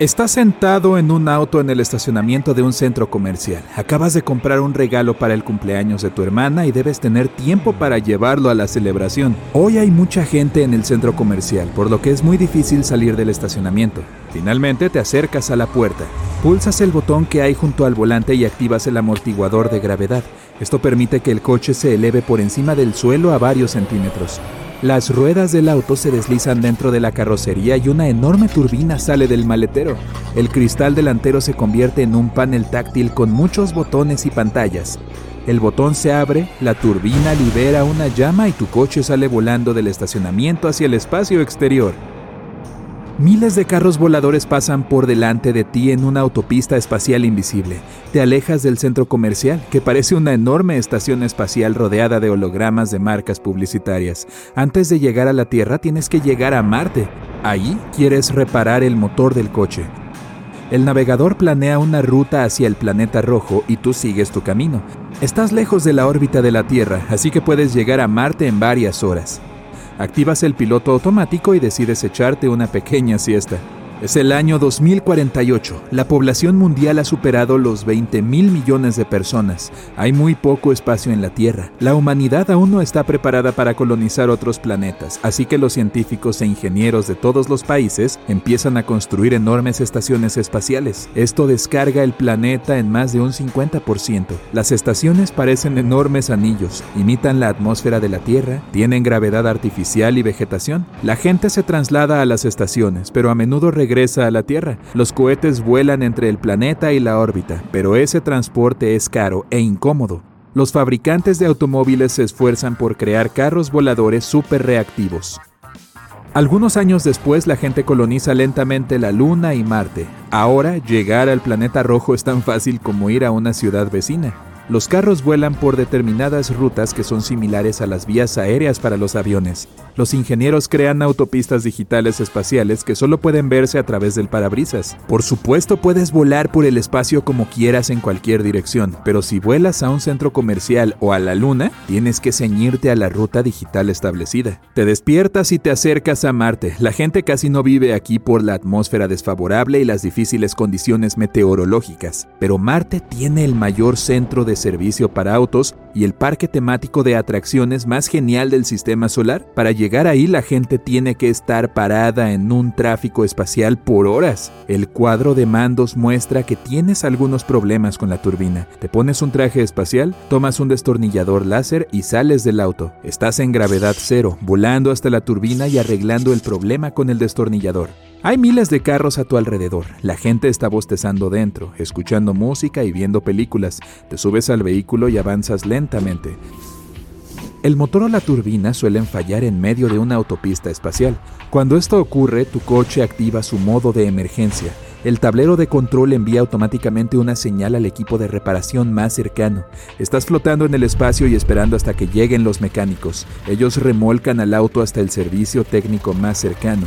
Estás sentado en un auto en el estacionamiento de un centro comercial. Acabas de comprar un regalo para el cumpleaños de tu hermana y debes tener tiempo para llevarlo a la celebración. Hoy hay mucha gente en el centro comercial, por lo que es muy difícil salir del estacionamiento. Finalmente te acercas a la puerta. Pulsas el botón que hay junto al volante y activas el amortiguador de gravedad. Esto permite que el coche se eleve por encima del suelo a varios centímetros. Las ruedas del auto se deslizan dentro de la carrocería y una enorme turbina sale del maletero. El cristal delantero se convierte en un panel táctil con muchos botones y pantallas. El botón se abre, la turbina libera una llama y tu coche sale volando del estacionamiento hacia el espacio exterior. Miles de carros voladores pasan por delante de ti en una autopista espacial invisible. Te alejas del centro comercial, que parece una enorme estación espacial rodeada de hologramas de marcas publicitarias. Antes de llegar a la Tierra tienes que llegar a Marte. Ahí quieres reparar el motor del coche. El navegador planea una ruta hacia el planeta rojo y tú sigues tu camino. Estás lejos de la órbita de la Tierra, así que puedes llegar a Marte en varias horas. Activas el piloto automático y decides echarte una pequeña siesta. Es el año 2048. La población mundial ha superado los 20 mil millones de personas. Hay muy poco espacio en la Tierra. La humanidad aún no está preparada para colonizar otros planetas, así que los científicos e ingenieros de todos los países empiezan a construir enormes estaciones espaciales. Esto descarga el planeta en más de un 50%. Las estaciones parecen enormes anillos, imitan la atmósfera de la Tierra, tienen gravedad artificial y vegetación. La gente se traslada a las estaciones, pero a menudo regresa a la Tierra. Los cohetes vuelan entre el planeta y la órbita, pero ese transporte es caro e incómodo. Los fabricantes de automóviles se esfuerzan por crear carros voladores súper reactivos. Algunos años después la gente coloniza lentamente la Luna y Marte. Ahora llegar al planeta rojo es tan fácil como ir a una ciudad vecina. Los carros vuelan por determinadas rutas que son similares a las vías aéreas para los aviones. Los ingenieros crean autopistas digitales espaciales que solo pueden verse a través del parabrisas. Por supuesto puedes volar por el espacio como quieras en cualquier dirección, pero si vuelas a un centro comercial o a la luna, tienes que ceñirte a la ruta digital establecida. Te despiertas y te acercas a Marte. La gente casi no vive aquí por la atmósfera desfavorable y las difíciles condiciones meteorológicas, pero Marte tiene el mayor centro de servicio para autos y el parque temático de atracciones más genial del sistema solar. Para llegar ahí la gente tiene que estar parada en un tráfico espacial por horas. El cuadro de mandos muestra que tienes algunos problemas con la turbina. Te pones un traje espacial, tomas un destornillador láser y sales del auto. Estás en gravedad cero, volando hasta la turbina y arreglando el problema con el destornillador. Hay miles de carros a tu alrededor. La gente está bostezando dentro, escuchando música y viendo películas. Te subes al vehículo y avanzas lentamente. El motor o la turbina suelen fallar en medio de una autopista espacial. Cuando esto ocurre, tu coche activa su modo de emergencia. El tablero de control envía automáticamente una señal al equipo de reparación más cercano. Estás flotando en el espacio y esperando hasta que lleguen los mecánicos. Ellos remolcan al auto hasta el servicio técnico más cercano.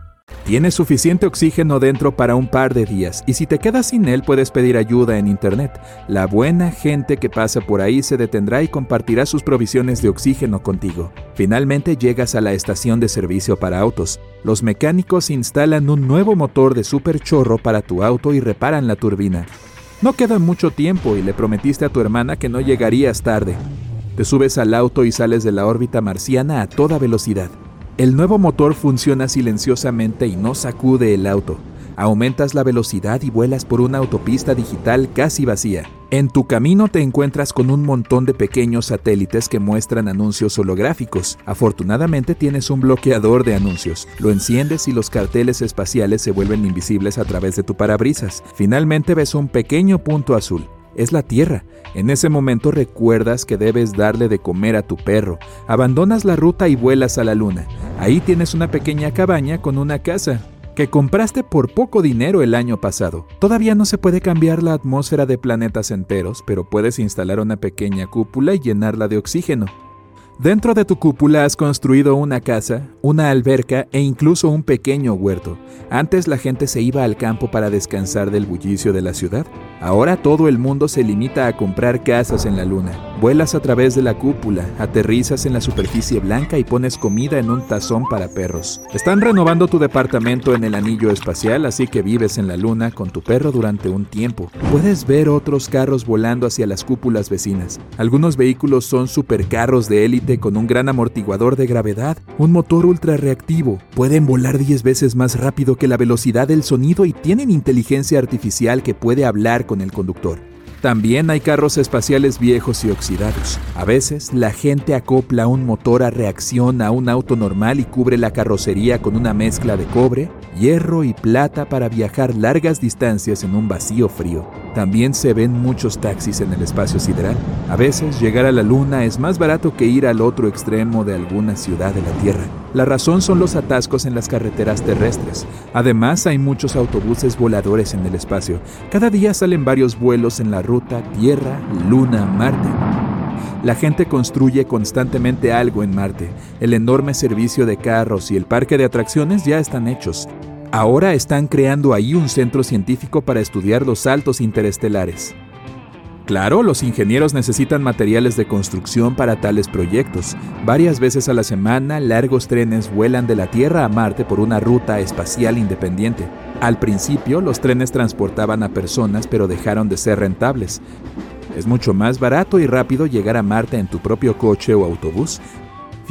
Tienes suficiente oxígeno dentro para un par de días y si te quedas sin él puedes pedir ayuda en internet. La buena gente que pasa por ahí se detendrá y compartirá sus provisiones de oxígeno contigo. Finalmente llegas a la estación de servicio para autos. Los mecánicos instalan un nuevo motor de superchorro para tu auto y reparan la turbina. No queda mucho tiempo y le prometiste a tu hermana que no llegarías tarde. Te subes al auto y sales de la órbita marciana a toda velocidad. El nuevo motor funciona silenciosamente y no sacude el auto. Aumentas la velocidad y vuelas por una autopista digital casi vacía. En tu camino te encuentras con un montón de pequeños satélites que muestran anuncios holográficos. Afortunadamente tienes un bloqueador de anuncios. Lo enciendes y los carteles espaciales se vuelven invisibles a través de tu parabrisas. Finalmente ves un pequeño punto azul. Es la Tierra. En ese momento recuerdas que debes darle de comer a tu perro. Abandonas la ruta y vuelas a la Luna. Ahí tienes una pequeña cabaña con una casa que compraste por poco dinero el año pasado. Todavía no se puede cambiar la atmósfera de planetas enteros, pero puedes instalar una pequeña cúpula y llenarla de oxígeno. Dentro de tu cúpula has construido una casa, una alberca e incluso un pequeño huerto. Antes la gente se iba al campo para descansar del bullicio de la ciudad. Ahora todo el mundo se limita a comprar casas en la luna. Vuelas a través de la cúpula, aterrizas en la superficie blanca y pones comida en un tazón para perros. Están renovando tu departamento en el anillo espacial, así que vives en la luna con tu perro durante un tiempo. Puedes ver otros carros volando hacia las cúpulas vecinas. Algunos vehículos son supercarros de élite con un gran amortiguador de gravedad, un motor ultra reactivo. Pueden volar 10 veces más rápido que la velocidad del sonido y tienen inteligencia artificial que puede hablar con el conductor. También hay carros espaciales viejos y oxidados. A veces la gente acopla un motor a reacción a un auto normal y cubre la carrocería con una mezcla de cobre, hierro y plata para viajar largas distancias en un vacío frío. También se ven muchos taxis en el espacio sideral. A veces llegar a la Luna es más barato que ir al otro extremo de alguna ciudad de la Tierra. La razón son los atascos en las carreteras terrestres. Además hay muchos autobuses voladores en el espacio. Cada día salen varios vuelos en la ruta Tierra, Luna, Marte. La gente construye constantemente algo en Marte. El enorme servicio de carros y el parque de atracciones ya están hechos. Ahora están creando ahí un centro científico para estudiar los saltos interestelares. Claro, los ingenieros necesitan materiales de construcción para tales proyectos. Varias veces a la semana, largos trenes vuelan de la Tierra a Marte por una ruta espacial independiente. Al principio, los trenes transportaban a personas, pero dejaron de ser rentables. Es mucho más barato y rápido llegar a Marte en tu propio coche o autobús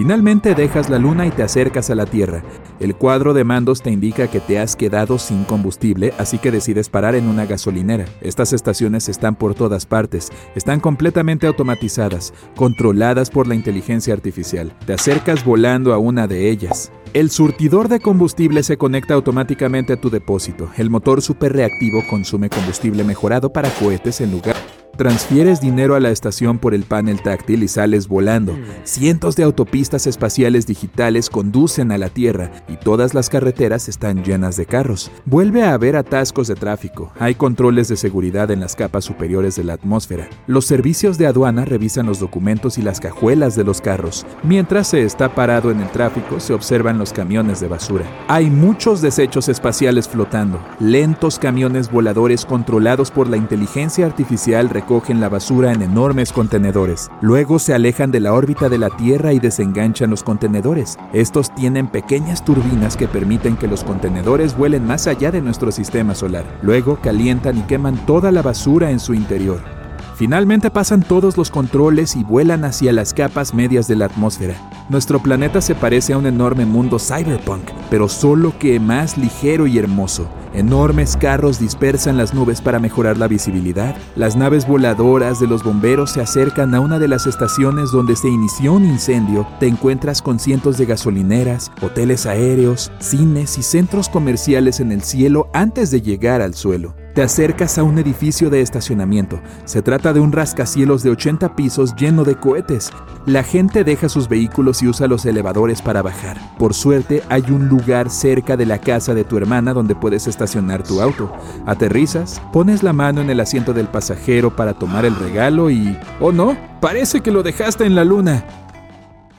Finalmente dejas la luna y te acercas a la Tierra. El cuadro de mandos te indica que te has quedado sin combustible, así que decides parar en una gasolinera. Estas estaciones están por todas partes, están completamente automatizadas, controladas por la inteligencia artificial. Te acercas volando a una de ellas. El surtidor de combustible se conecta automáticamente a tu depósito. El motor superreactivo consume combustible mejorado para cohetes en lugar Transfieres dinero a la estación por el panel táctil y sales volando. Cientos de autopistas espaciales digitales conducen a la Tierra y todas las carreteras están llenas de carros. Vuelve a haber atascos de tráfico. Hay controles de seguridad en las capas superiores de la atmósfera. Los servicios de aduana revisan los documentos y las cajuelas de los carros. Mientras se está parado en el tráfico, se observan los camiones de basura. Hay muchos desechos espaciales flotando. Lentos camiones voladores controlados por la inteligencia artificial recogen la basura en enormes contenedores. Luego se alejan de la órbita de la Tierra y desenganchan los contenedores. Estos tienen pequeñas turbinas que permiten que los contenedores vuelen más allá de nuestro sistema solar. Luego calientan y queman toda la basura en su interior. Finalmente pasan todos los controles y vuelan hacia las capas medias de la atmósfera. Nuestro planeta se parece a un enorme mundo cyberpunk, pero solo que más ligero y hermoso. Enormes carros dispersan las nubes para mejorar la visibilidad. Las naves voladoras de los bomberos se acercan a una de las estaciones donde se inició un incendio. Te encuentras con cientos de gasolineras, hoteles aéreos, cines y centros comerciales en el cielo antes de llegar al suelo. Te acercas a un edificio de estacionamiento. Se trata de un rascacielos de 80 pisos lleno de cohetes. La gente deja sus vehículos y usa los elevadores para bajar. Por suerte, hay un lugar cerca de la casa de tu hermana donde puedes estacionar tu auto. Aterrizas, pones la mano en el asiento del pasajero para tomar el regalo y... ¡Oh no! Parece que lo dejaste en la luna.